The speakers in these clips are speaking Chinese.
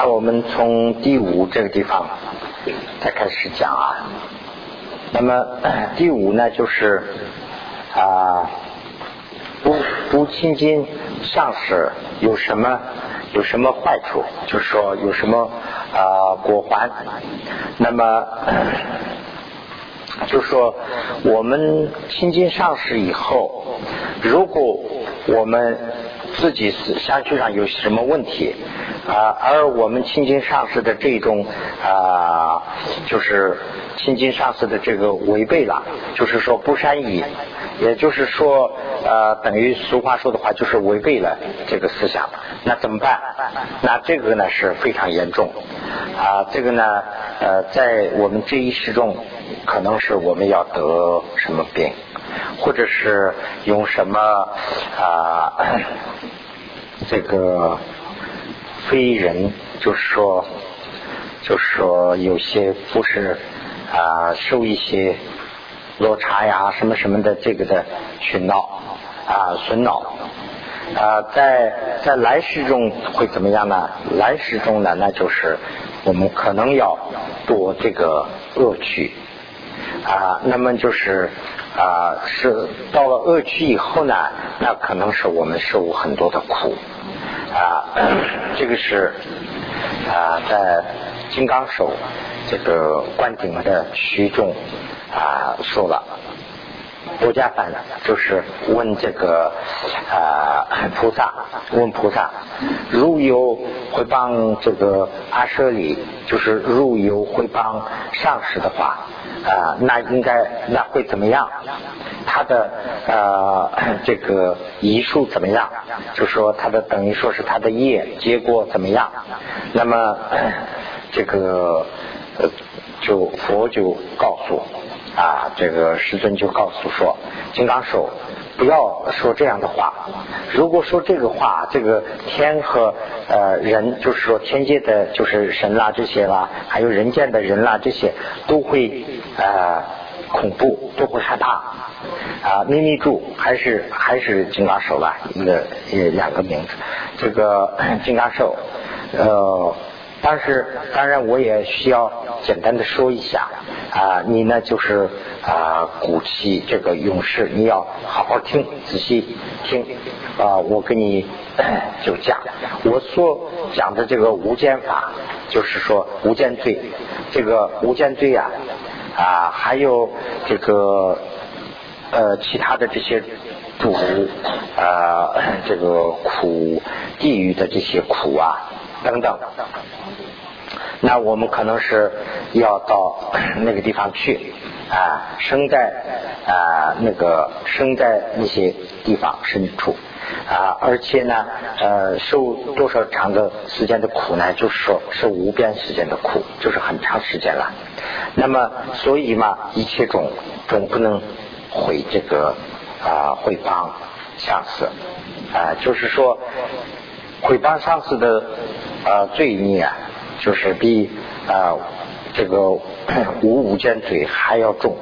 那我们从第五这个地方再开始讲啊。那么 第五呢，就是啊，不不亲近上师有什么有什么坏处？就是说有什么啊果环？那么 就说我们亲近上师以后，如果我们自己是相续上有什么问题啊，而我们亲近上司的这种啊，就是亲近上司的这个违背了，就是说不善意，也就是说呃，等于俗话说的话，就是违背了这个思想，那怎么办？那这个呢是非常严重啊，这个呢呃，在我们这一世中，可能是我们要得什么病。或者是用什么啊？这个非人，就是说，就是说，有些不是啊，受一些落差呀，什么什么的，这个的熏恼啊，损恼啊，在在来世中会怎么样呢？来世中呢，那就是我们可能要多这个恶趣啊，那么就是。啊，是到了恶趣以后呢，那可能是我们受很多的苦啊。这个是啊，在金刚手这个观顶的虚中啊说了，国家反就是问这个啊菩萨，问菩萨，如有会帮这个阿舍利，就是如有会帮上师的话。啊，那应该那会怎么样？他的呃这个遗术怎么样？就说他的等于说是他的业结果怎么样？那么这个呃就佛就告诉啊，这个师尊就告诉说，金刚手。不要说这样的话。如果说这个话，这个天和呃人，就是说天界的，就是神啦这些啦，还有人间的人啦这些，都会呃恐怖，都会害怕啊。秘密柱还是还是金刚手吧，一个也两个名字。这个 金刚手，呃。但是，当然，我也需要简单的说一下啊，你呢就是啊，鼓起这个勇士，你要好好听，仔细听啊，我跟你就讲，我所讲的这个无间法，就是说无间罪，这个无间罪啊啊，还有这个呃其他的这些主啊，这个苦地狱的这些苦啊等等。那我们可能是要到 那个地方去啊，生在啊那个生在那些地方深处啊，而且呢呃受多少长的时间的苦呢？就是说受无边时间的苦，就是很长时间了。那么所以嘛，一切种总不能毁这个啊毁谤上司啊，就是说毁谤上司的啊罪孽啊。就是比啊这个无 五间罪还要重，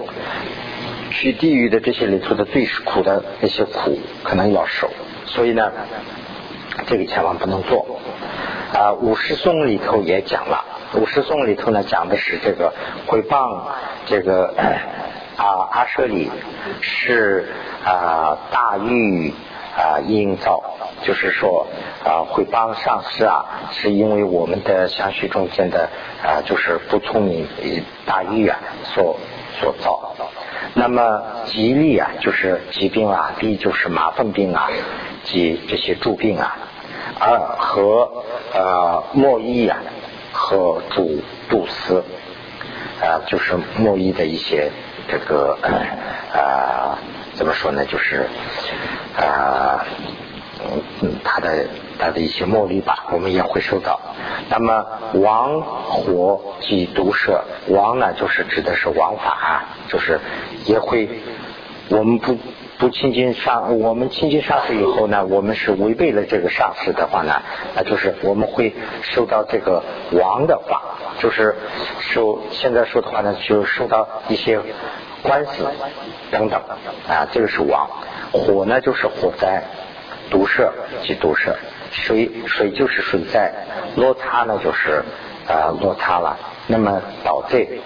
去地狱的这些里头的最苦的那些苦可能要受，所以呢，这个千万不能做。啊，五十颂里头也讲了，五十颂里头呢讲的是这个回谤这个 啊阿舍利是啊大狱。啊，营造就是说啊，会帮上司啊，是因为我们的相续中间的啊，就是不聪明大意啊所所造。那么吉利啊，就是疾病啊，一就是麻烦病啊，及这些诸病啊，二和呃莫衣啊和主杜斯啊，就是莫衣的一些这个啊。怎么说呢？就是啊，嗯，他的他的一些茉莉吧，我们也会收到。那么王火及毒蛇，王呢就是指的是王法，就是也会我们不不亲近上，我们亲近上师以后呢，我们是违背了这个上师的话呢，那就是我们会受到这个王的话，就是受现在说的话呢，就受到一些。官司等等啊，这个是王火呢，就是火灾、毒蛇及毒蛇水水就是水灾，落差呢就是啊落差了。那么倒罪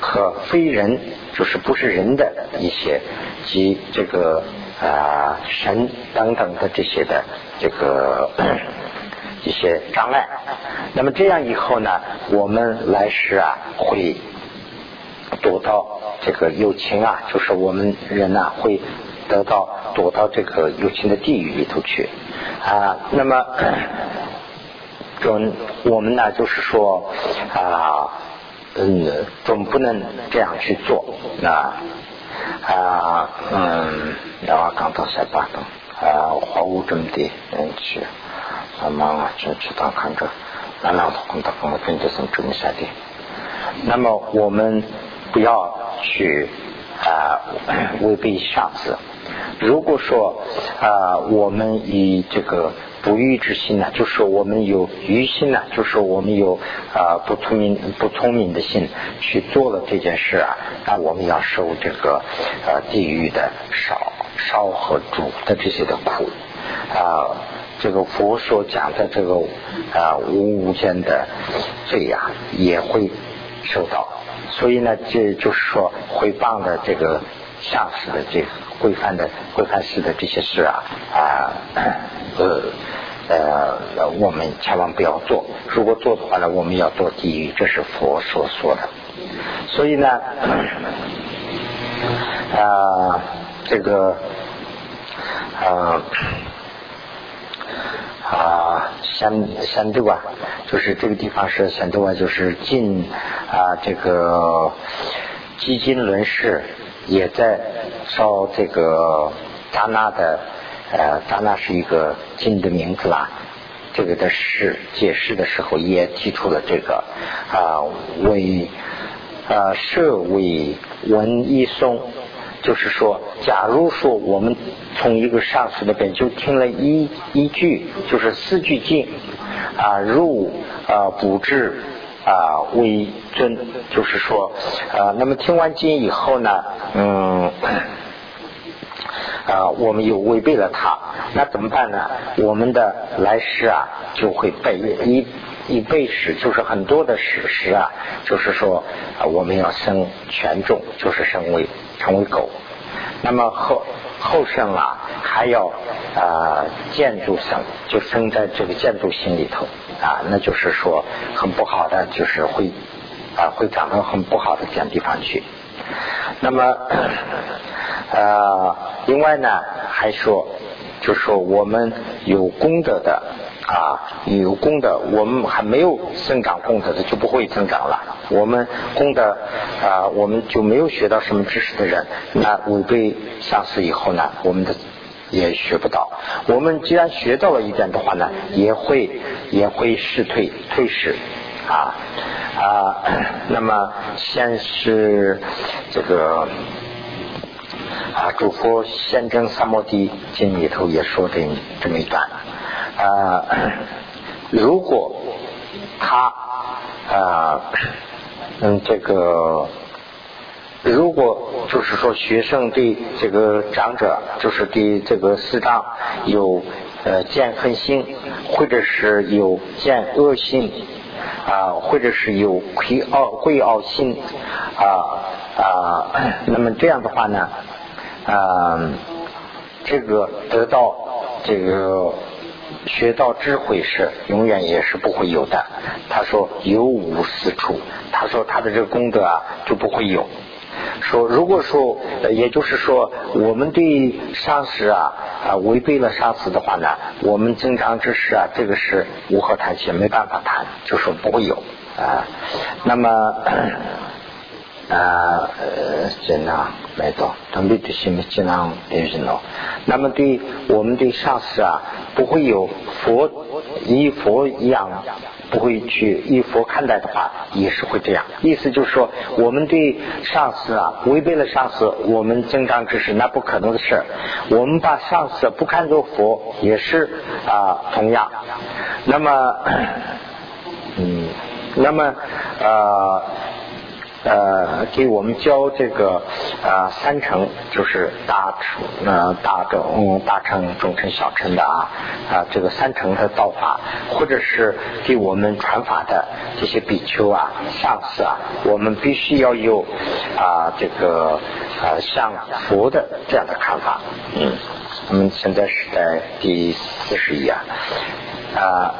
和非人就是不是人的一些及这个啊神等等的这些的这个 一些障碍。那么这样以后呢，我们来世啊会躲到这个友情啊，就是我们人呐会得到躲到这个友情的地狱里头去啊。那么。总我们呢，就是说啊，嗯，总不能这样去做啊啊嗯，然后刚到塞巴东啊，花务这么的人去，啊忙啊去去当看着，那两头空的空的跟着从这么下的，那么我们不要去啊违背上司。如果说啊，我们以这个。不欲之心呢，就是我们有愚心呢，就是我们有啊不聪明不聪明的心去做了这件事啊，那我们要受这个呃地狱的烧烧和煮的这些的苦啊，这个佛所讲的这个啊无无间的罪呀也会受到，所以呢，这就是说回谤的这个上司的这规范的规范式的这些事啊啊呃。呃，我们千万不要做。如果做的话呢，我们要做地狱，这是佛所说的。所以呢，啊，这个啊啊，三三度啊，就是这个地方是三度啊，就是近啊，这个基金轮式也在烧这个扎纳的。呃，咱那是一个经的名字啦。这个的释解释的时候也提出了这个啊，为啊设为文一松，就是说，假如说我们从一个上师那边就听了一一句，就是四句经啊，入啊补智啊为尊，就是说啊，那么听完经以后呢，嗯。啊，我们又违背了他，那怎么办呢？我们的来世啊，就会被一一辈史，就是很多的史实啊，就是说啊，我们要生权重，就是生为成为狗。那么后后生啊，还要啊建筑生，就生在这个建筑心里头啊，那就是说很不好的，就是会啊会长到很不好的这样地方去。那么。呃，另外呢，还说，就说我们有功德的啊，有功德，我们还没有增长功德的，就不会增长了。我们功德啊，我们就没有学到什么知识的人，那违背上司以后呢，我们的也学不到。我们既然学到了一点的话呢，也会也会失退退失啊啊。那么先是这个。啊，诸佛先证三摩地经里头也说这这么一段啊，如果他啊嗯这个如果就是说学生对这个长者就是对这个师长有呃见恨心，或者是有见恶心啊，或者是有亏傲贵傲心啊啊，那么这样的话呢？啊，这个得到这个学到智慧是永远也是不会有的。他说有无四处，他说他的这个功德啊就不会有。说如果说，也就是说我们对上司啊啊违背了上司的话呢，我们增长知识啊，这个是无可谈起，没办法谈，就说不会有啊。那么。啊，呃，尽量来到，同比的心尽量也是喏。那么对我们对上司啊，不会有佛以佛一样，不会去以佛看待的话，也是会这样。意思就是说，我们对上司啊，违背了上司，我们增长知识，那不可能的事。我们把上司不看作佛，也是啊，同样。那么，嗯，那么呃。呃给我们教这个啊三乘，就是大乘呃大乘大乘中乘小乘的啊啊这个三乘的道法，或者是给我们传法的这些比丘啊上司啊，我们必须要有啊这个啊像佛的这样的看法，嗯，我们现在是在第四十一啊。啊，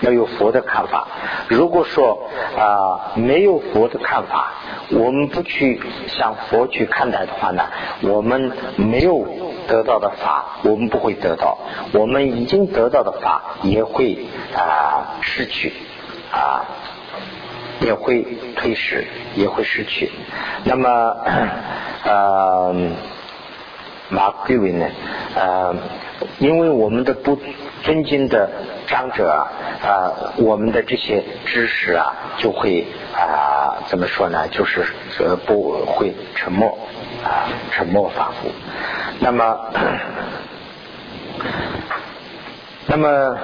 要有佛的看法。如果说啊没有佛的看法，我们不去向佛去看待的话呢，我们没有得到的法，我们不会得到；我们已经得到的法，也会啊失去啊，也会推失，也会失去。那么，呃，马贵为呢？呃，因为我们的不。尊敬的长者啊，啊，我们的这些知识啊，就会啊，怎么说呢？就是呃，不会沉默啊，沉默反复。那么，那么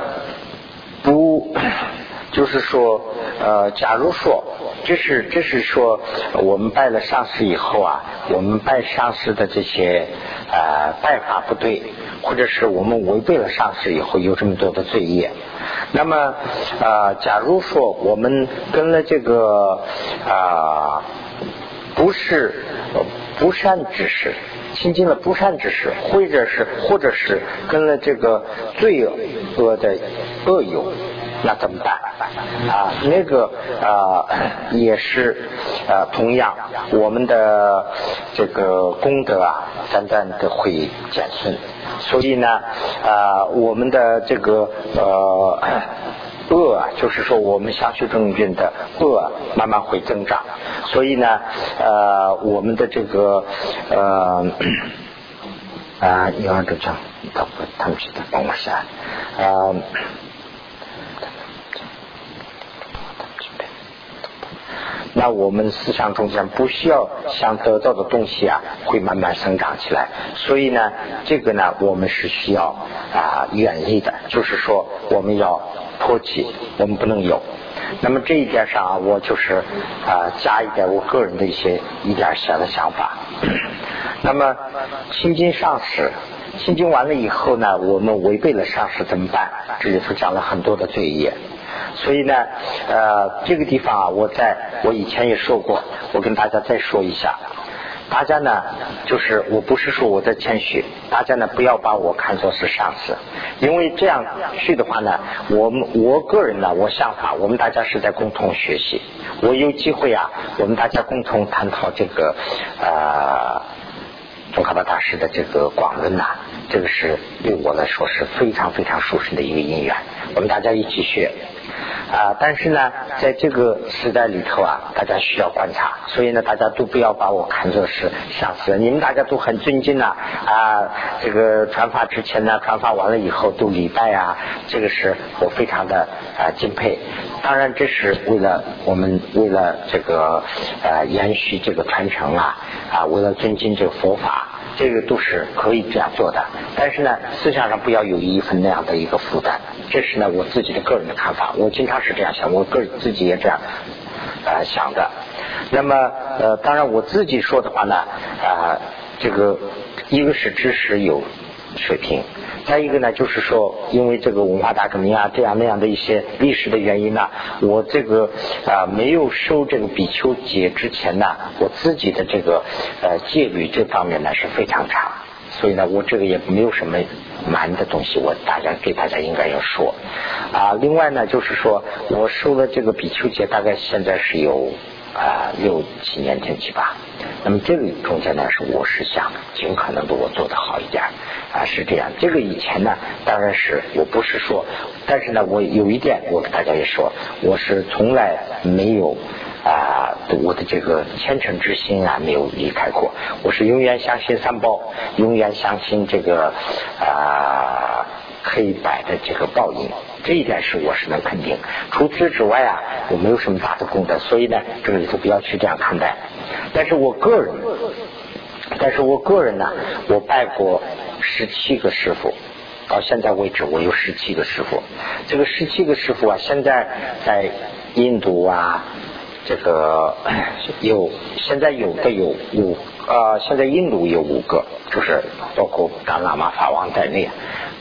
不就是说，呃，假如说，这是这是说，我们拜了上师以后啊，我们拜上师的这些呃拜法不对。或者是我们违背了上师以后有这么多的罪业，那么啊，假如说我们跟了这个啊不是不善之事，亲近了不善之事，或者是或者是跟了这个罪恶的恶友。那怎么办啊？那个啊，也是啊，同样我们的这个功德啊，单单的会减损。所以呢，啊，我们的这个呃恶啊，就是说我们相续正运的恶慢慢会增长。所以呢，呃，我们的这个呃啊，你看这张，他们他们是在帮我写啊。那我们思想中间不需要想得到的东西啊，会慢慢生长起来。所以呢，这个呢，我们是需要啊远离的，就是说我们要脱弃，我们不能有。那么这一点上啊，我就是啊加一点我个人的一些一点小的想法。那么心经上师，心经完了以后呢，我们违背了上师怎么办？这里头讲了很多的罪业。所以呢，呃，这个地方啊，我在我以前也说过，我跟大家再说一下。大家呢，就是我不是说我在谦虚，大家呢不要把我看作是上司，因为这样去的话呢，我们我个人呢，我想法，我们大家是在共同学习。我有机会啊，我们大家共同探讨这个呃，宗喀巴大师的这个广论呐，这个是对我来说是非常非常舒适的一个因缘。我们大家一起学。啊，但是呢，在这个时代里头啊，大家需要观察，所以呢，大家都不要把我看作是上司。你们大家都很尊敬呐，啊，这个传法之前呢，传法完了以后都礼拜啊，这个是我非常的啊敬佩。当然，这是为了我们为了这个呃延续这个传承啊，啊，为了尊敬这个佛法。这个都是可以这样做的，但是呢，思想上不要有一份那样的一个负担。这是呢我自己的个人的看法，我经常是这样想，我个人自己也这样啊想的。那么呃，当然我自己说的话呢啊，这个一个是知识有水平。再一个呢，就是说，因为这个文化大革命啊，这样那样的一些历史的原因呢，我这个啊没有受这个比丘戒之前呢，我自己的这个呃戒律这方面呢是非常差，所以呢，我这个也没有什么瞒的东西，我大家给大家应该要说啊。另外呢，就是说我收了这个比丘戒，大概现在是有。啊，六七年前期吧。那么这个中间呢，是我是想尽可能的我做的好一点啊，是这样。这个以前呢，当然是我不是说，但是呢，我有一点我跟大家也说，我是从来没有啊，我的这个虔诚之心啊没有离开过。我是永远相信三宝，永远相信这个啊黑白的这个报应。这一点是我是能肯定，除此之外啊，我没有什么大的功德，所以呢，这个里头不要去这样看待。但是我个人，但是我个人呢，我拜过十七个师傅，到现在为止我有十七个师傅。这个十七个师傅啊，现在在印度啊、这个 有现在有的有五呃，现在印度有五个，就是包括达喇嘛法王在内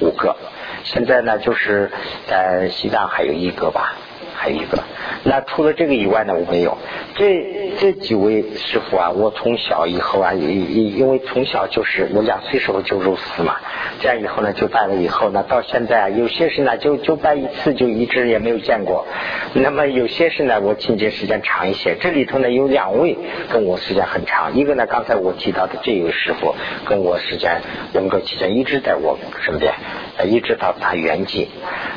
五个。现在呢，就是在西藏还有一个吧。还有一个，那除了这个以外呢，我没有。这这几位师傅啊，我从小以后啊，因因为从小就是我两岁时候就入寺嘛，这样以后呢就拜了以后呢，到现在啊，有些是呢就就拜一次就一直也没有见过。那么有些是呢，我亲近时间长一些。这里头呢有两位跟我时间很长，一个呢刚才我提到的这位师傅跟我时间文革期间一直在我身边，一直到他圆寂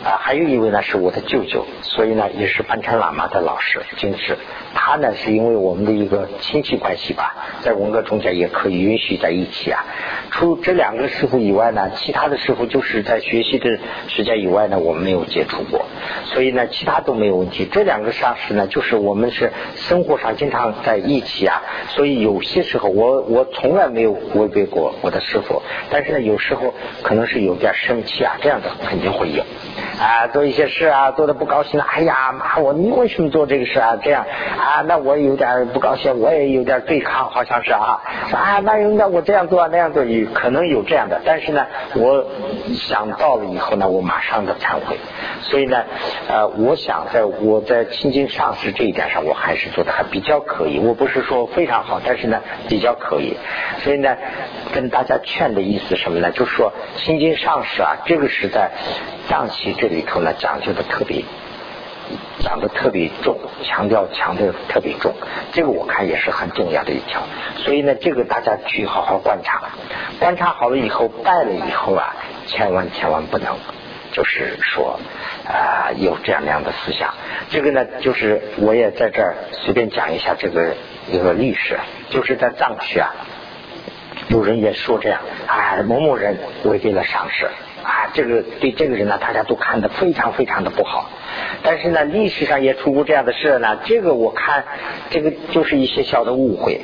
啊。还有一位呢是我的舅舅，所以呢。也是班禅喇嘛的老师，金师。他呢是因为我们的一个亲戚关系吧，在文革中间也可以允许在一起啊。除这两个师傅以外呢，其他的师傅就是在学习的时间以外呢，我们没有接触过，所以呢，其他都没有问题。这两个上师呢，就是我们是生活上经常在一起啊，所以有些时候我我从来没有违背过我的师傅，但是呢，有时候可能是有点生气啊，这样的肯定会有啊，做一些事啊，做的不高兴了，哎呀骂我，你为什么做这个事啊？这样啊，那我有点不高兴，我也有点对抗，好像是啊，啊，那那我这样做那样做有。可能有这样的，但是呢，我想到了以后呢，我马上的忏悔。所以呢，呃，我想在我在清净上师这一点上，我还是做的还比较可以。我不是说非常好，但是呢，比较可以。所以呢，跟大家劝的意思什么呢？就是说清净上师啊，这个是在藏期这里头呢讲究的特别。讲的特别重，强调强调特别重，这个我看也是很重要的一条。所以呢，这个大家去好好观察，观察好了以后，拜了以后啊，千万千万不能，就是说啊有这样那样的思想。这个呢，就是我也在这儿随便讲一下这个一个历史，就是在藏区啊，有人也说这样，啊某某人违背了上师。啊，这个对这个人呢，大家都看得非常非常的不好。但是呢，历史上也出过这样的事呢。这个我看，这个就是一些小的误会。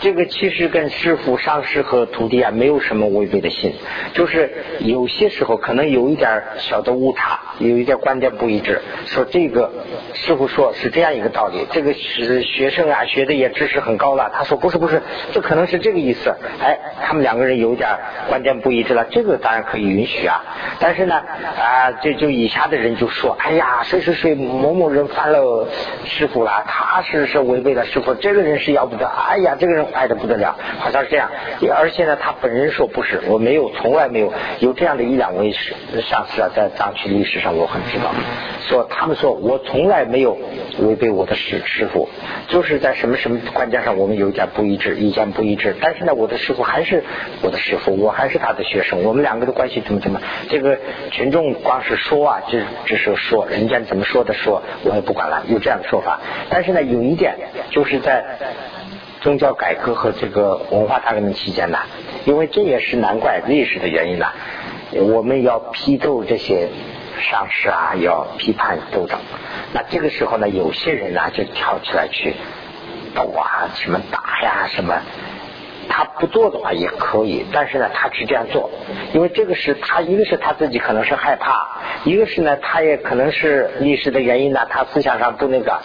这个其实跟师傅、上师和徒弟啊没有什么违背的心，就是有些时候可能有一点小的误差，有一点观点不一致。说这个师傅说是这样一个道理，这个是学生啊学的也知识很高了，他说不是不是，这可能是这个意思。哎，他们两个人有点观点不一致了，这个当然可以允许啊。但是呢啊，这就以下的人就说，哎呀，谁谁谁某某人犯了师傅了，他是是违背了师傅，这个人是要不得。哎呀，这个人。爱的不得了，好像是这样。而且呢，他本人说不是，我没有，从来没有有这样的一两位是上司啊，在藏区历史上我很知道，说他们说我从来没有违背我的师师傅，就是在什么什么关键上我们有一点不一致，意见不一致。但是呢，我的师傅还是我的师傅，我还是他的学生，我们两个的关系怎么怎么？这个群众光是说啊，就只是说人家怎么说的说，我也不管了，有这样的说法。但是呢，有一点就是在。宗教改革和这个文化大革命期间呢，因为这也是难怪历史的原因呢，我们要批斗这些上师啊，要批判斗争。那这个时候呢，有些人呢就跳起来去斗啊，什么打呀，什么。他不做的话也可以，但是呢，他只这样做，因为这个是他一个是他自己可能是害怕，一个是呢，他也可能是历史的原因呢，他思想上不那个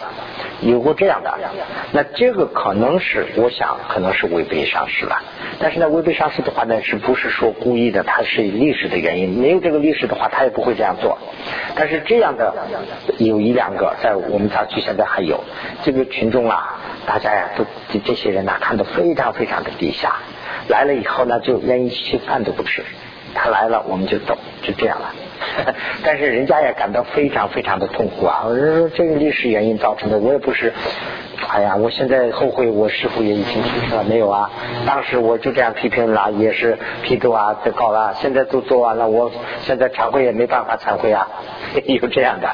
有过这样的，那这个可能是我想可能是违背上市了，但是呢，违背上市的话呢，是不是说故意的？他是历史的原因，没有这个历史的话，他也不会这样做。但是这样的有一两个在我们辖区现在还有这个群众啊。大家呀，都这些人呐，看得非常非常的低下。来了以后呢，就连一吃饭都不吃。他来了，我们就走，就这样了。但是人家也感到非常非常的痛苦啊！我说这个历史原因造成的，我也不是。哎呀，我现在后悔，我师傅也已经去世了，没有啊？当时我就这样批评了，也是批斗啊，都搞了。现在都做完了，我现在忏悔也没办法忏悔啊，有这样的。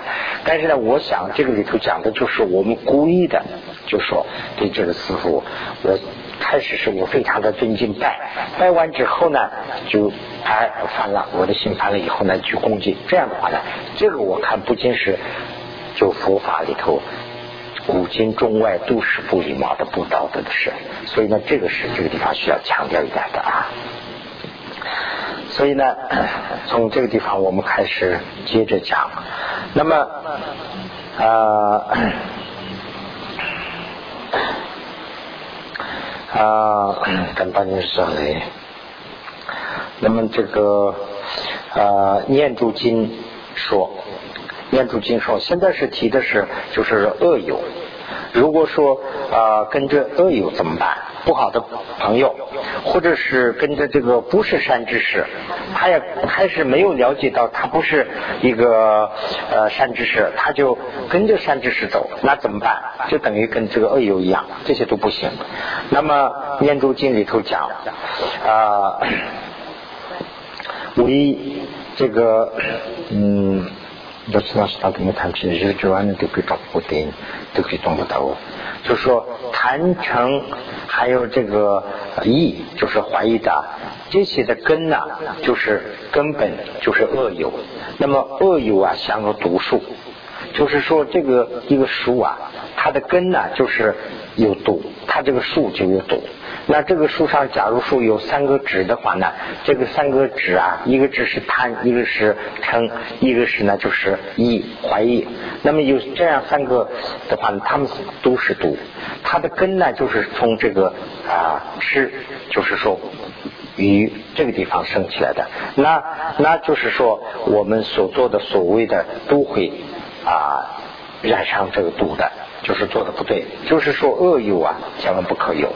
但是呢，我想这个里头讲的就是我们故意的。就说对这个师傅，我开始是我非常的尊敬拜，拜完之后呢，就哎烦了，我的心烦了以后呢，去攻击。这样的话呢，这个我看不仅是就佛法里头古今中外都是不礼貌的、不道德的事，所以呢，这个是这个地方需要强调一点的啊。所以呢，从这个地方我们开始接着讲，那么呃。啊跟大家说嘞。那么这个啊念珠经说，念珠经说，现在是提的是就是恶有。如果说啊跟着恶友怎么办？不好的朋友，或者是跟着这个不是善知识，他也开始没有了解到他不是一个呃善知识，他就跟着善知识走，那怎么办？就等于跟这个恶友一样，这些都不行。那么《念珠经》里头讲啊，为这个嗯。都知道是他跟你谈起日之外呢，都可以找不定，都可以懂不到。就是说，谈成还有这个意，就是怀疑的这些的根呢，就是根本就是恶有。那么恶有啊，像个毒树，就是说这个一个树啊，它的根呢就是有毒，它这个树就有毒。那这个树上，假如说有三个指的话呢，这个三个指啊，一个指是贪，一个是嗔，一个是呢就是疑怀疑。那么有这样三个的话呢，他们都是毒。它的根呢，就是从这个啊吃，就是说鱼这个地方生起来的。那那就是说，我们所做的所谓的都会啊染上这个毒的，就是做的不对。就是说恶有啊，千万不可有。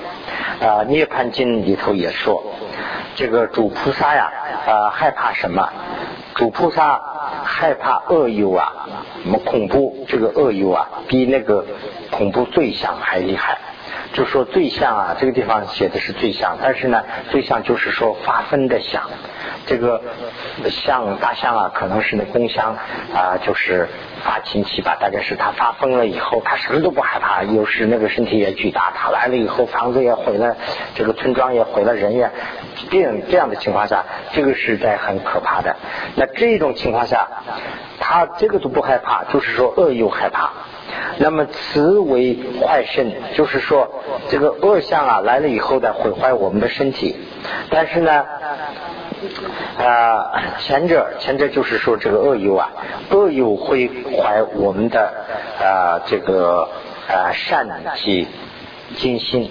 啊，《涅盘经》里头也说，这个主菩萨呀，啊，害怕什么？主菩萨害怕恶友啊，什么恐怖？这个恶友啊，比那个恐怖最象还厉害。就说最像啊，这个地方写的是最像，但是呢，最像就是说发疯的象。这个象大象啊，可能是那公象啊，就是发情期吧，大概是它发疯了以后，它什么都不害怕，又是那个身体也巨大，它来了以后，房子也毁了，这个村庄也毁了，人也这样，这样的情况下，这个是在很可怕的。那这种情况下，他这个都不害怕，就是说恶又害怕。那么慈为坏身，就是说这个恶相啊来了以后呢，毁坏我们的身体，但是呢。啊，前者前者就是说这个恶友啊，恶友会坏我们的啊这个啊善及金心，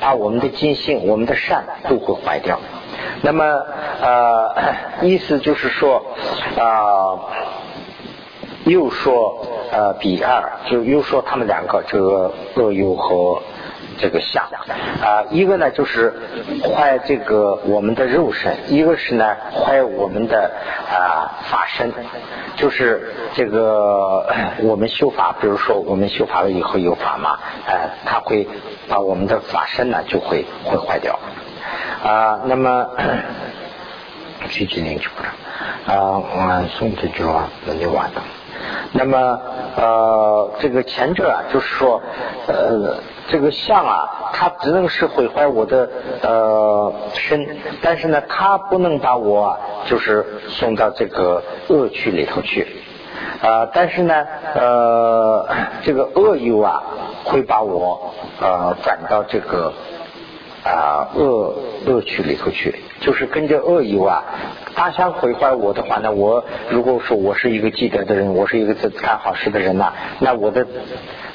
把我们的金心、我们的善都会坏掉。那么呃意思就是说啊，又说呃比二，就又说他们两个这个恶友和。这个相啊，一个呢就是坏这个我们的肉身，一个是呢坏我们的啊法身，就是这个 我们修法，比如说我们修法了以后有法嘛，哎，它会把我们的法身呢就会会坏掉啊。那么 去几年就不了啊，我送这句话那就完了。那么呃，这个前者啊，就是说呃。这个相啊，它只能是毁坏我的呃身，但是呢，它不能把我就是送到这个恶趣里头去啊。但是呢，呃，这个恶友啊，会把我呃转到这个啊恶恶趣里头去，就是跟着恶友啊，他想毁坏我的话呢，我如果说我是一个积德的人，我是一个干好事的人呐，那我的。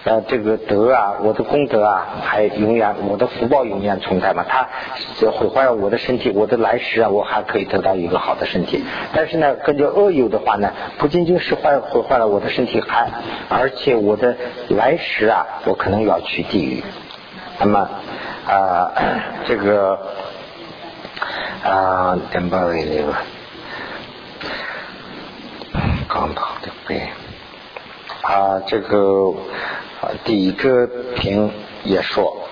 呃，这个德啊，我的功德啊，还永远，我的福报永远存在嘛。他毁坏了我的身体，我的来世啊，我还可以得到一个好的身体。但是呢，跟着恶友的话呢，不仅仅是坏毁坏了我的身体，还而且我的来世啊，我可能要去地狱。那么啊，这个啊，点把那个刚好的背啊，这个。第一个评也说，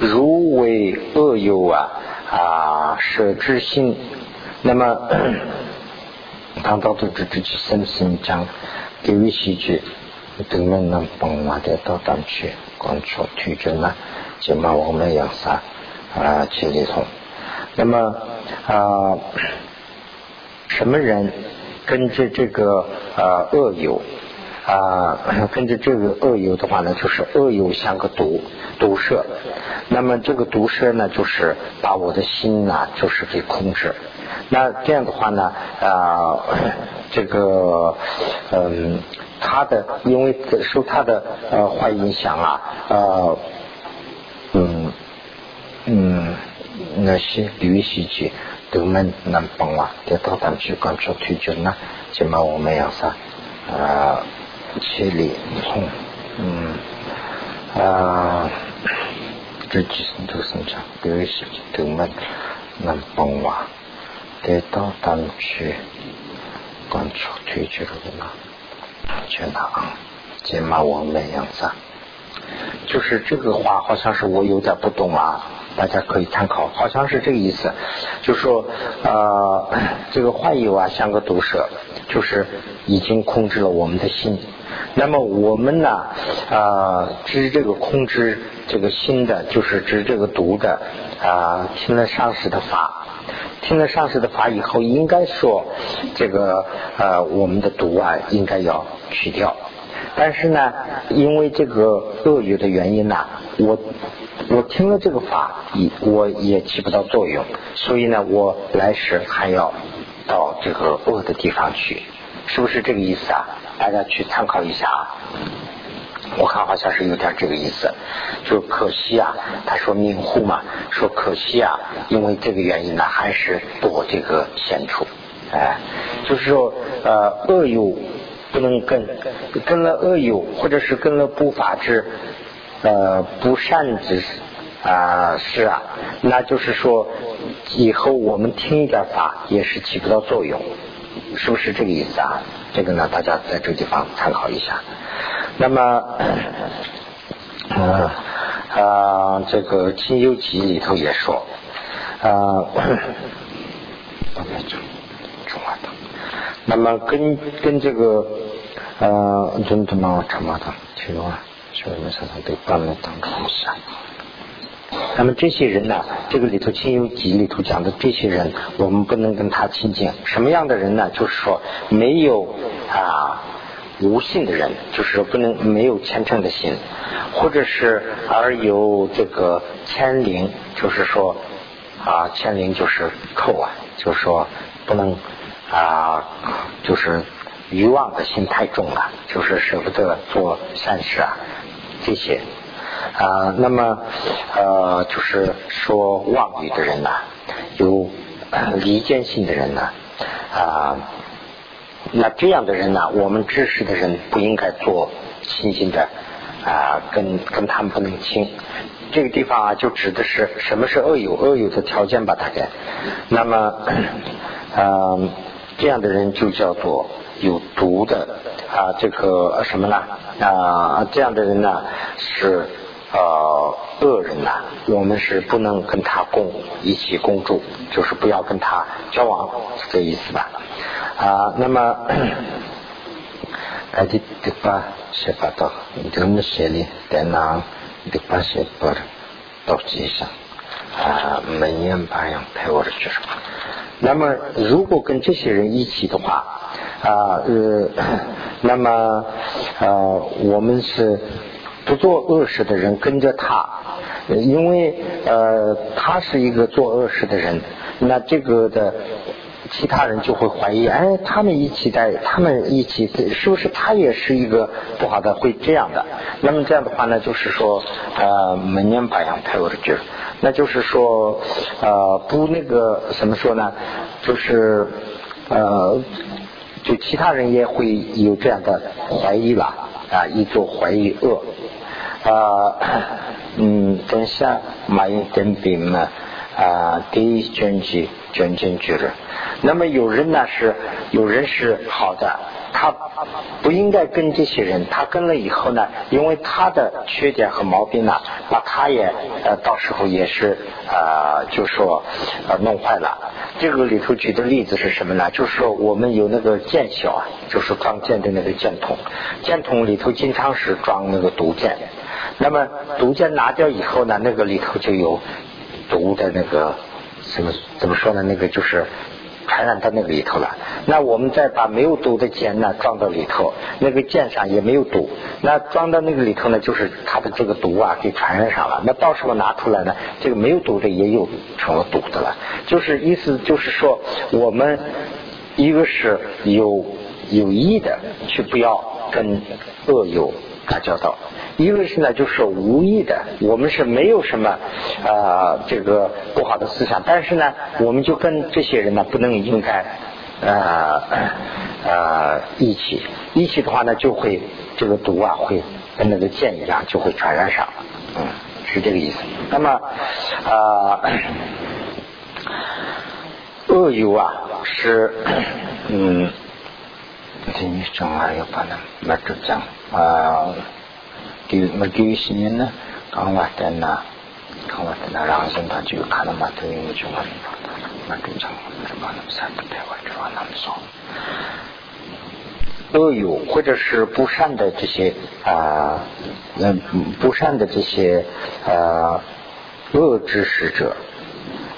如为恶友啊啊舍之心，那么 当到都知知去生心将给予喜剧，对面能帮我的到当去光出推着呢，就把我们养杀啊去里头。那么啊什么人跟着这个啊恶友？啊，跟着这个恶友的话呢，就是恶友像个毒毒蛇，那么这个毒蛇呢，就是把我的心呐，就是给控制。那这样的话呢，啊，这个嗯，他的因为受他的呃坏影响啊，呃，嗯嗯。那些旅行去都门能帮我，得到他们去关注推荐呢，起码我们要啥啊，千里从嗯啊，这几是都是讲旅行去都门能帮我，得到他们去关注推荐的呢，全拿，起码我们要啥。就是这个话，好像是我有点不懂啊，大家可以参考，好像是这个意思。就说呃，这个幻有啊，像个毒蛇，就是已经控制了我们的心。那么我们呢，啊，知这个控制这个心的，就是知这个毒的啊，听了上师的法，听了上师的法以后，应该说这个呃，我们的毒啊，应该要去掉。但是呢，因为这个恶语的原因呢，我我听了这个法，也我也起不到作用，所以呢，我来时还要到这个恶的地方去，是不是这个意思啊？大家去参考一下啊。我看好像是有点这个意思，就可惜啊，他说命护嘛，说可惜啊，因为这个原因呢，还是躲这个险处，哎，就是说呃恶有。不能跟跟了恶友，或者是跟了不法之呃不善之啊事啊，那就是说以后我们听一点法也是起不到作用，是不是这个意思啊？这个呢，大家在这个地方参考一下。那么，呃啊，这个《清幽集》里头也说啊，那么跟跟这个呃，真的嘛，什么的，其中啊，所以我们常常得办了当中下。那么这些人呢，这个里头《亲友集》里头讲的这些人，我们不能跟他亲近。什么样的人呢？就是说没有啊无信的人，就是说不能没有虔诚的心，或者是而有这个牵灵，就是说啊牵灵就是扣啊，就是说不能。啊，就是欲望的心太重了，就是舍不得做善事啊，这些啊，那么呃，就是说妄语的人呐，有离间心的人呐啊，那这样的人呢，我们知识的人不应该做亲近的啊，跟跟他们不能亲。这个地方啊，就指的是什么是恶友，恶友的条件吧，大概。那么嗯。这样的人就叫做有毒的啊，这个什么呢？啊，这样的人呢是呃恶人呐，我们是不能跟他共一起共住，就是不要跟他交往，是这意思吧？啊，那么，哎，这这把写法到，这么写的，在啊，每年八样陪我的去什么？那么，如果跟这些人一起的话，啊呃，那么呃，我们是不做恶事的人跟着他，因为呃，他是一个做恶事的人，那这个的其他人就会怀疑，哎，他们一起在，他们一起是不是他也是一个不好的，会这样的？那么这样的话呢，就是说，呃，门年白羊配我的句。那就是说，呃，不那个怎么说呢？就是呃，就其他人也会有这样的怀疑了啊，一做怀疑恶啊，嗯，等下马云等兵嘛啊，第一卷辑卷进去了。那么有人呢是，有人是好的。他不应该跟这些人，他跟了以后呢，因为他的缺点和毛病呢，那他也呃到时候也是呃就说呃弄坏了。这个里头举的例子是什么呢？就是说我们有那个剑鞘啊，就是装剑的那个剑筒，剑筒里头经常是装那个毒箭。那么毒箭拿掉以后呢，那个里头就有毒的那个什么怎么说呢？那个就是。传染到那个里头了，那我们再把没有毒的箭呢装到里头，那个箭上也没有毒，那装到那个里头呢，就是它的这个毒啊给传染上了。那到时候拿出来呢，这个没有毒的也有成了毒的了。就是意思就是说，我们一个是有有意的去不要跟恶有打交道。一个是呢，就是无意的，我们是没有什么啊这个不好的思想，但是呢，我们就跟这些人呢不能应该啊啊一起，一起的话呢，就会这个毒啊会跟那个箭一样就会传染上，嗯，是这个意思。那么啊，恶友啊是嗯，今正儿要把那那就讲啊，给那给些呢，刚买的呢，刚买的呢，然后他就看到买的那个情况，那正常，什么那么三不百万就往那么送。恶有或者是不善的这些啊，嗯、不善的这些呃恶知识者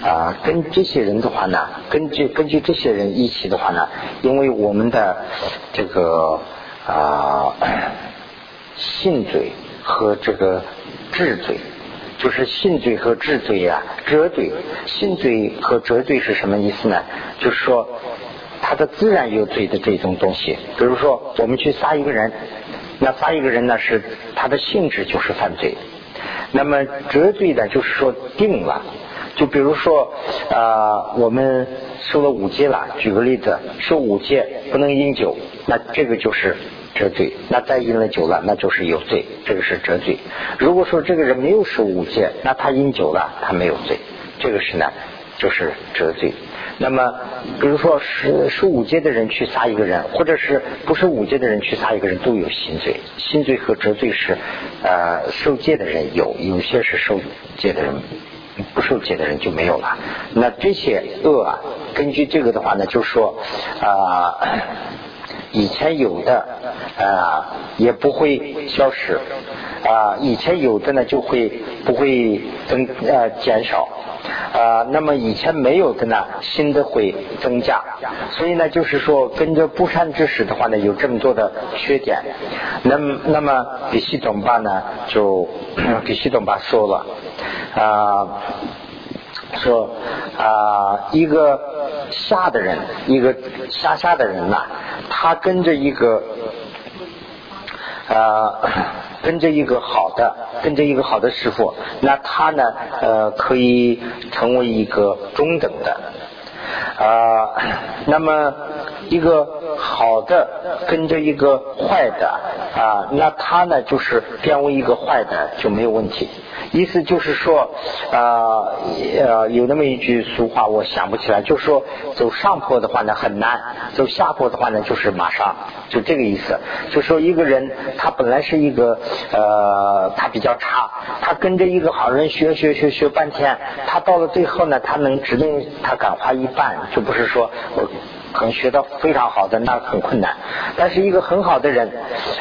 啊、跟这些人的话呢，根据根据这些人一起的话呢，因为我们的这个啊。信嘴和这个智嘴，就是信嘴和智嘴呀，折嘴。信嘴和折嘴是什么意思呢？就是说，他的自然有罪的这种东西。比如说，我们去杀一个人，那杀一个人呢，是他的性质就是犯罪。那么折罪呢，就是说定了。就比如说，啊，我们受了五戒了。举个例子，受五戒不能饮酒，那这个就是。折罪，那再饮了酒了，那就是有罪，这个是折罪。如果说这个人没有受五戒，那他饮酒了，他没有罪，这个是呢，就是折罪。那么，比如说是受五戒的人去杀一个人，或者是不是五戒的人去杀一个人，都有新罪。新罪和折罪是，呃，受戒的人有，有些是受戒的人，不受戒的人就没有了。那这些恶啊，根据这个的话呢，就说啊。以前有的啊也不会消失。啊，以前有的呢就会不会增呃减少。啊，那么以前没有的呢新的会增加，所以呢就是说跟着不善之识的话呢有这么多的缺点，那么那么给系统吧呢就 给系统吧说了。啊。说啊，一个下的人，一个下下的人呐，他跟着一个啊，跟着一个好的，跟着一个好的师傅，那他呢，呃，可以成为一个中等的啊。那么一个好的跟着一个坏的啊，那他呢，就是变为一个坏的就没有问题。意思就是说，呃，呃，有那么一句俗话，我想不起来，就说走上坡的话呢很难，走下坡的话呢就是马上，就这个意思。就说一个人他本来是一个呃，他比较差，他跟着一个好人学学学学半天，他到了最后呢，他能只能他感化一半，就不是说我可能学到非常好的那很困难。但是一个很好的人，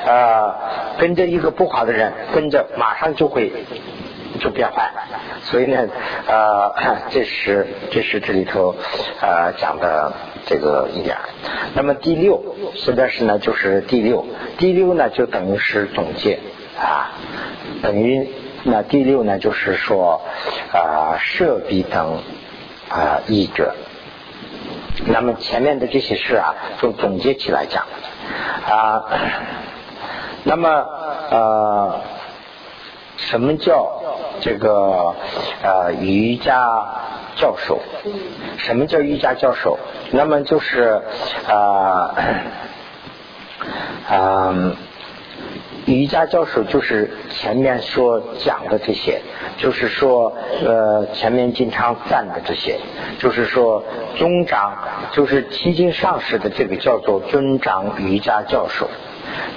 呃，跟着一个不好的人，跟着马上就会。就变坏，所以呢，呃，这是这是这里头呃讲的这个一点。那么第六，现在是呢，就是第六，第六呢就等于是总结啊，等于那第六呢就是说啊，设彼等啊译者。那么前面的这些事啊，就总结起来讲啊，那么呃。什么叫这个呃瑜伽教授？什么叫瑜伽教授？那么就是啊 嗯，瑜伽教授就是前面说讲的这些，就是说呃前面经常赞的这些，就是说尊长，就是提经上师的这个叫做尊长瑜伽教授。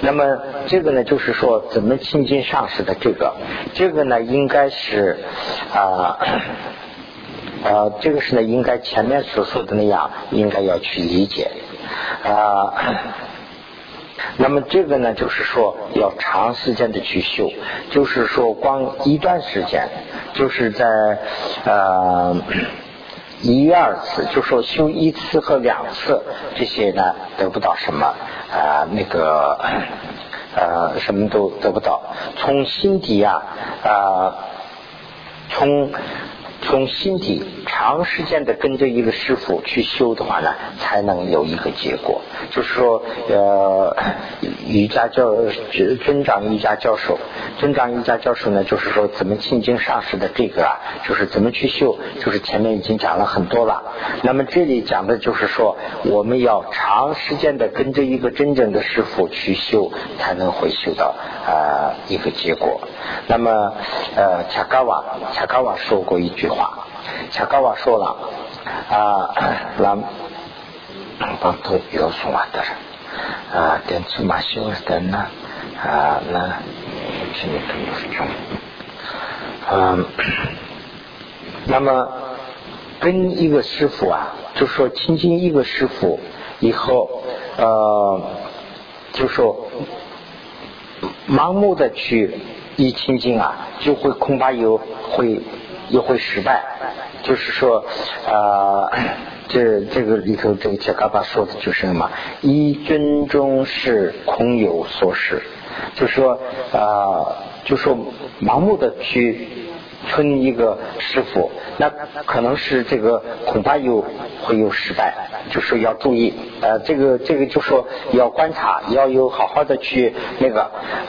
那么这个呢，就是说怎么亲近上师的这个，这个呢应该是啊啊，这个是呢应该前面所说的那样，应该要去理解啊。那么这个呢，就是说要长时间的去修，就是说光一段时间，就是在呃。一二次，就说修一次和两次，这些呢得不到什么啊，那个呃什么都得不到。从心底啊啊，从从心底长时间的跟着一个师傅去修的话呢，才能有一个结果。就是说，呃，瑜伽教尊长瑜伽教授，尊长瑜伽教授呢，就是说怎么亲近上师的这个啊，就是怎么去修，就是前面已经讲了很多了。那么这里讲的就是说，我们要长时间的跟着一个真正的师傅去修，才能会修到啊一个结果。那么，呃，恰嘎瓦恰嘎瓦说过一句话，恰嘎瓦说了啊，那。帮头有送完的啊，点出马修的呢啊，那这里都有种，嗯，那么跟一个师傅啊，就说亲近一个师傅以后，呃，就说盲目的去一亲近啊，就会恐怕有会也会失败，就是说啊。这这个里头，这个切嘎巴说的就是什么？一尊中是空有所失，就说啊，就说盲目的去村一个师傅，那可能是这个恐怕有会有失败，就是要注意呃，这个这个就说要观察，要有好好的去那个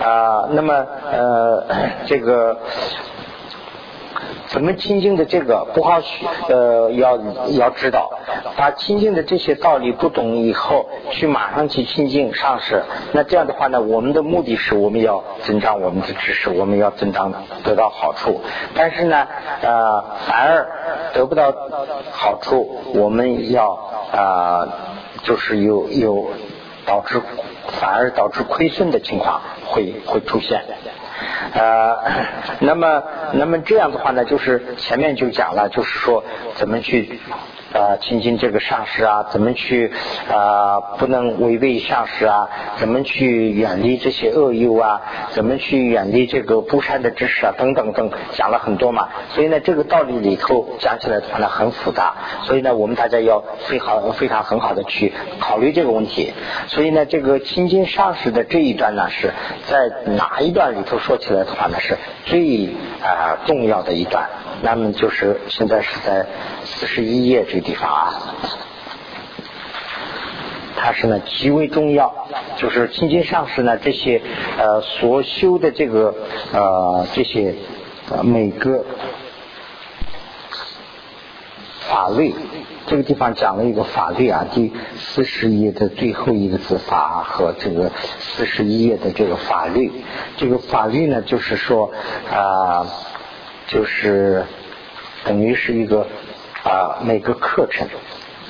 啊，那么呃这个。怎么清净的这个不好学，呃，要要知道，把清净的这些道理不懂以后，去马上去清净上师，那这样的话呢，我们的目的是我们要增长我们的知识，我们要增长得到好处，但是呢，呃，反而得不到好处，我们要啊，就是有有导致反而导致亏损的情况会会出现。呃，那么，那么这样的话呢，就是前面就讲了，就是说怎么去。啊，亲近这个上师啊，怎么去啊？不能违背上师啊？怎么去远离这些恶友啊？怎么去远离这个不善的知识啊？等等等，讲了很多嘛。所以呢，这个道理里头讲起来的话呢，很复杂。所以呢，我们大家要非常非常很好的去考虑这个问题。所以呢，这个亲近上师的这一段呢，是在哪一段里头说起来的话呢，是最啊重要的一段。那么就是现在是在四十一页这地方啊，它是呢极为重要，就是清净上师呢这些呃所修的这个呃这些呃每个法律，这个地方讲了一个法律啊，第四十页的最后一个字法和这个四十一页的这个法律，这个法律呢就是说啊。就是等于是一个啊，每个课程，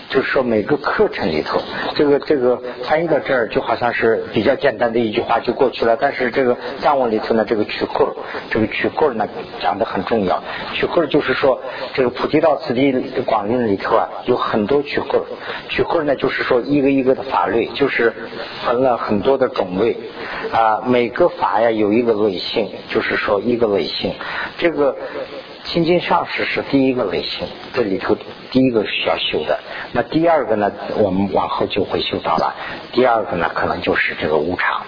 就是说每个课程里头，这个这个翻译到这儿就好像是比较简单的一句话就过去了。但是这个藏文里头呢，这个曲棍，这个曲棍呢讲的很重要。曲棍就是说，这个菩提道次第广论里头啊，有很多曲棍。曲棍呢就是说一个一个的法律，就是分了很多的种类啊，每个法呀有一个类性，就是说一个类性。这个清净上师是第一个类型，这里头第一个需要修的。那第二个呢，我们往后就会修到了。第二个呢，可能就是这个无常。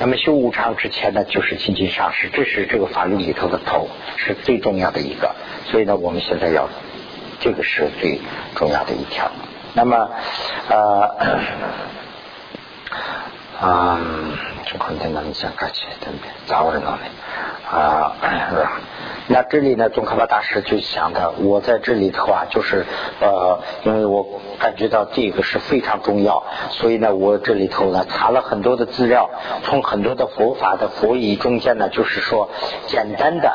那么修无常之前呢，就是清净上师，这是这个法律里头的头，是最重要的一个。所以呢，我们现在要这个是最重要的一条。那么，呃，嗯，这可能能讲开起来，对不对？早着呢，啊，是吧？那这里呢，宗喀巴大师就想的，我在这里头啊，就是呃，因为我感觉到这个是非常重要，所以呢，我这里头呢查了很多的资料，从很多的佛法的佛语中间呢，就是说简单的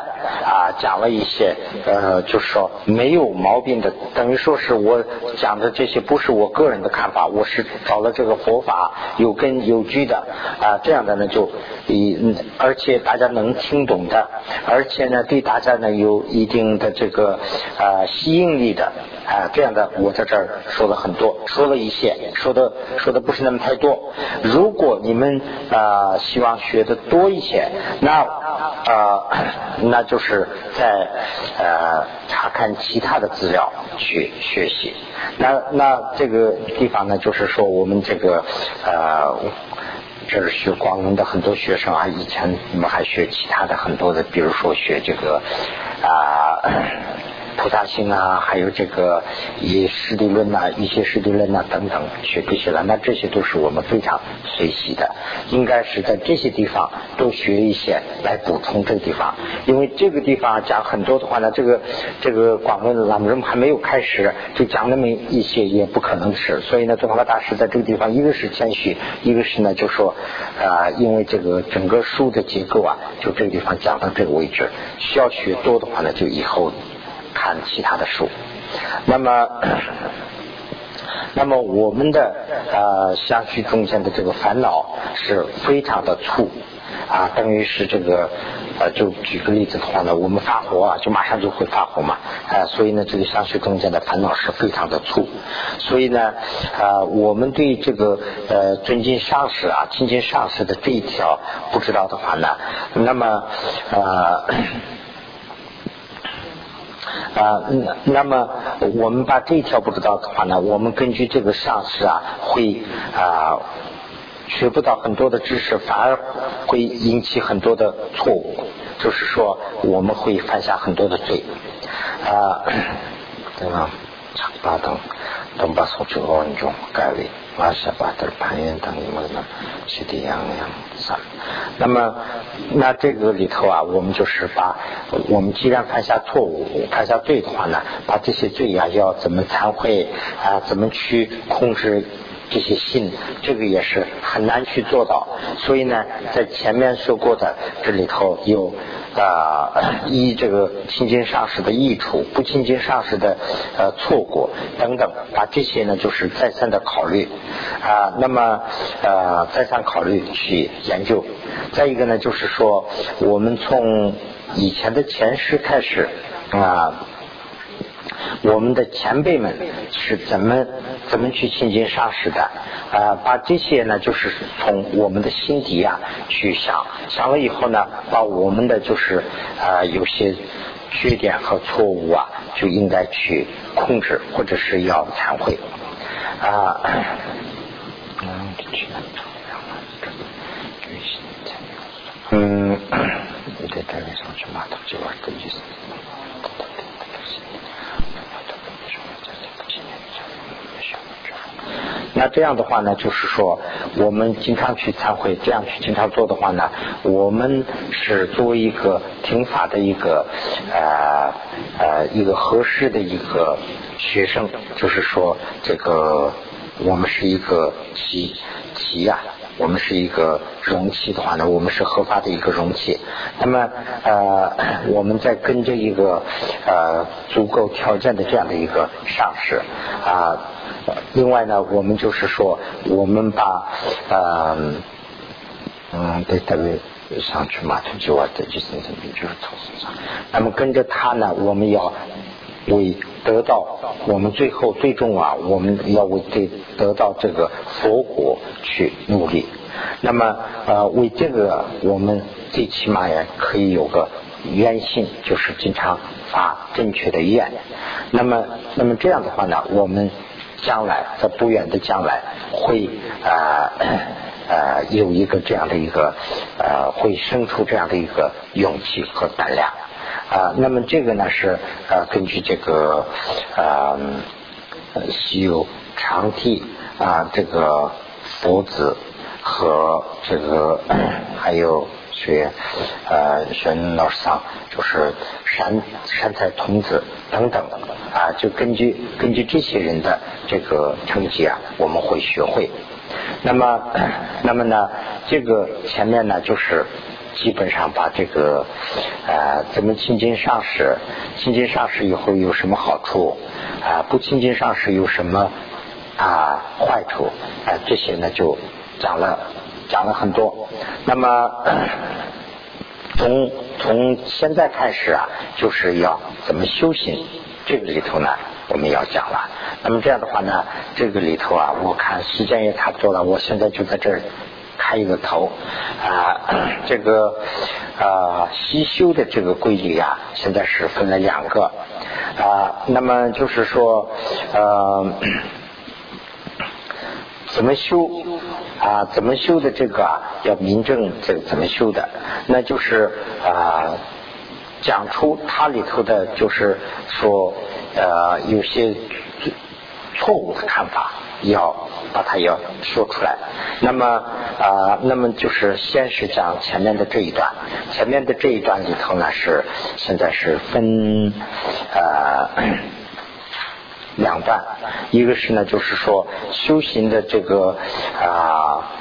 啊讲了一些呃，就是说没有毛病的，等于说是我讲的这些不是我个人的看法，我是找了这个佛法有根有据的啊，这样的呢就以而且大家能听懂的，而且呢对大。家呢有一定的这个啊吸引力的啊这样的，我在这儿说了很多，说了一些，说的说的不是那么太多。如果你们啊希望学的多一些，那啊那就是在呃查看其他的资料去学习。那那这个地方呢，就是说我们这个呃。这是学广东的很多学生啊，以前你们还学其他的很多的，比如说学这个啊菩萨心啊，还有这个以实地论呐，一些实地论呐等等学这些了。那这些都是我们非常随喜的，应该是在这些地方多学一些来补充这个地方，因为这个地方讲很多的话呢，这个这个广论朗人还没有开始就讲那么一些也不可能是，所以呢，宗喀巴大师在这个地方一个是谦虚，一个是呢就说啊，因为这个整个书的结构啊，就这个地方讲到这个位置，需要学多的话呢，就以后看其他的书。那么，那么我们的呃相续中间的这个烦恼是非常的粗啊，等于是这个呃，就举个例子的话呢，我们发火啊，就马上就会发火嘛啊，所以呢，这个相续中间的烦恼是非常的粗，所以呢啊，我们对这个呃尊敬上师啊、亲近上师的这一条不知道的话呢，那么啊。啊，那那么我们把这一条不知道的话呢，我们根据这个上师啊，会啊学不到很多的知识，反而会引起很多的错误，就是说我们会犯下很多的罪啊，对吧？长巴等东巴所住安中改为。瓦舍巴德攀岩等什么的，西地洋洋三。那么，那这个里头啊，我们就是把我们既然犯下错误、犯下罪的话呢，把这些罪呀要怎么忏悔啊？怎么去控制这些信？这个也是很难去做到。所以呢，在前面说过的这里头有。啊，依这个亲近上师的益处，不亲近上师的呃错过等等，把这些呢就是再三的考虑啊，那么呃再三考虑去研究。再一个呢，就是说我们从以前的前世开始啊。我们的前辈们是怎么怎么去亲近上师的啊？把这些呢，就是从我们的心底啊去想，想了以后呢，把我们的就是啊有些缺点和错误啊，就应该去控制，或者是要忏悔啊。嗯，你在台面上去码头这玩的意思。那这样的话呢，就是说，我们经常去参会，这样去经常做的话呢，我们是作为一个听法的一个呃呃一个合适的一个学生，就是说，这个我们是一个集集呀，我们是一个容器的话呢，我们是合法的一个容器。那么呃，我们在跟着一个呃足够条件的这样的一个上市啊。另外呢，我们就是说，我们把呃嗯，对，特别上去马头就啊，这就是就是头上。那么跟着他呢，我们要为得到我们最后最终啊，我们要为这得到这个佛果去努力。那么呃，为这个我们最起码也可以有个愿心，就是经常发正确的愿。那么那么这样的话呢，我们。将来在不远的将来会呃 呃有一个这样的一个呃会生出这样的一个勇气和胆量啊。那么这个呢是呃根据这个呃西游长替啊这个佛子和这个还有学呃玄老师上就是山山菜童子等等啊，就根据根据这些人的这个成绩啊，我们会学会。那么，那么呢，这个前面呢，就是基本上把这个呃，怎么亲近上师，亲近上师以后有什么好处啊？不亲近上师有什么啊坏处啊？这些呢，就讲了讲了很多。那么，从从现在开始啊，就是要怎么修行。这个里头呢，我们要讲了。那么这样的话呢，这个里头啊，我看时间也差不多了，我现在就在这儿开一个头啊。这个啊，西修的这个规律啊，现在是分了两个啊。那么就是说，呃，怎么修啊？怎么修的这个啊，要明证这个怎么修的？那就是啊。讲出它里头的就是说呃有些错误的看法，要把它要说出来。那么啊，那么就是先是讲前面的这一段，前面的这一段里头呢是现在是分啊。两段，一个是呢，就是说修行的这个啊，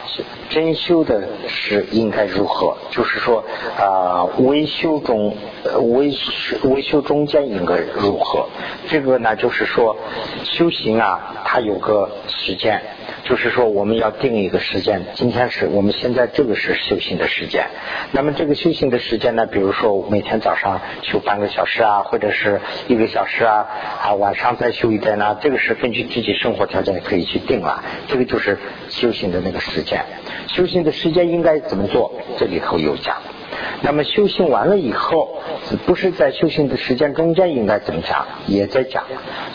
真修的是应该如何？就是说啊，微修中微微修中间应该如何？这个呢，就是说修行啊，它有个时间。就是说，我们要定一个时间。今天是我们现在这个是修行的时间。那么这个修行的时间呢？比如说每天早上修半个小时啊，或者是一个小时啊，啊晚上再修一点呢。这个是根据自己生活条件可以去定了。这个就是修行的那个时间。修行的时间应该怎么做？这里头有讲。那么修行完了以后，不是在修行的时间中间应该怎么讲，也在讲。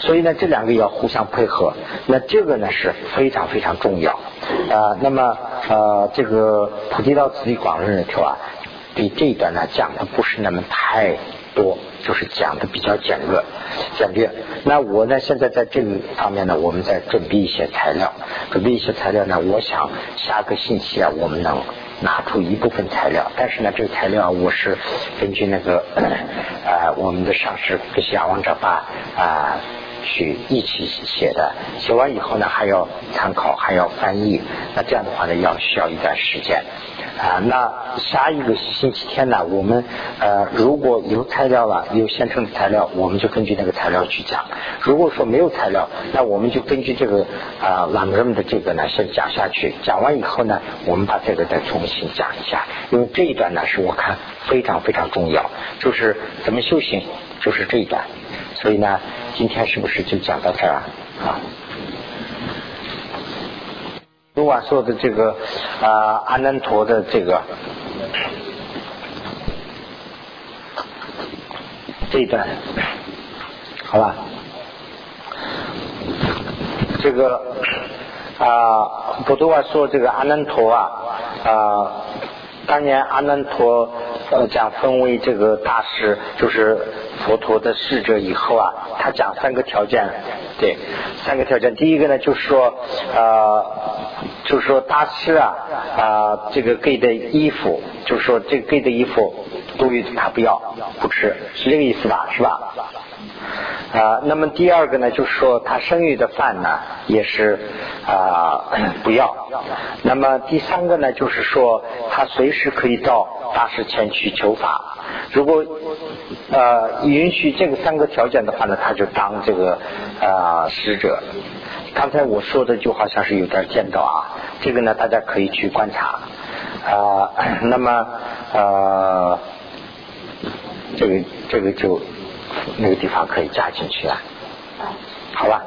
所以呢，这两个要互相配合。那这个呢是非常非常重要啊。那么呃，这个菩提道次第广论里头啊，对这一段呢讲的不是那么太多，就是讲的比较简略、简略。那我呢现在在这方面呢，我们在准备一些材料，准备一些材料呢，我想下个星期啊，我们能。拿出一部分材料，但是呢，这个材料我是根据那个呃我们的上师跟亚王者吧啊去一起写的，写完以后呢还要参考，还要翻译，那这样的话呢要需要一段时间。啊，那下一个星期天呢？我们呃，如果有材料了，有现成的材料，我们就根据那个材料去讲。如果说没有材料，那我们就根据这个啊朗人的这个呢，先讲下去。讲完以后呢，我们把这个再重新讲一下。因为这一段呢，是我看非常非常重要，就是怎么修行，就是这一段。所以呢，今天是不是就讲到这儿啊？啊。昨晚说的这个啊，阿难陀的这个这一段，好吧？这个啊，不多话说这个阿难陀啊啊，当年阿难陀呃讲分为这个大师，就是佛陀的侍者以后啊，他讲三个条件，对，三个条件。第一个呢，就是说呃。就是说大师啊啊，这个给的衣服，就是说这个给的衣服多余他不要不吃，是这个意思吧？是吧？啊，那么第二个呢，就是说他生育的饭呢也是啊不要。那么第三个呢，就是说他随时可以到大师前去求法。如果呃允许这个三个条件的话呢，他就当这个啊使者。刚才我说的就好像是有点见到啊，这个呢大家可以去观察啊。那么呃，这个这个就那个地方可以加进去啊，好吧。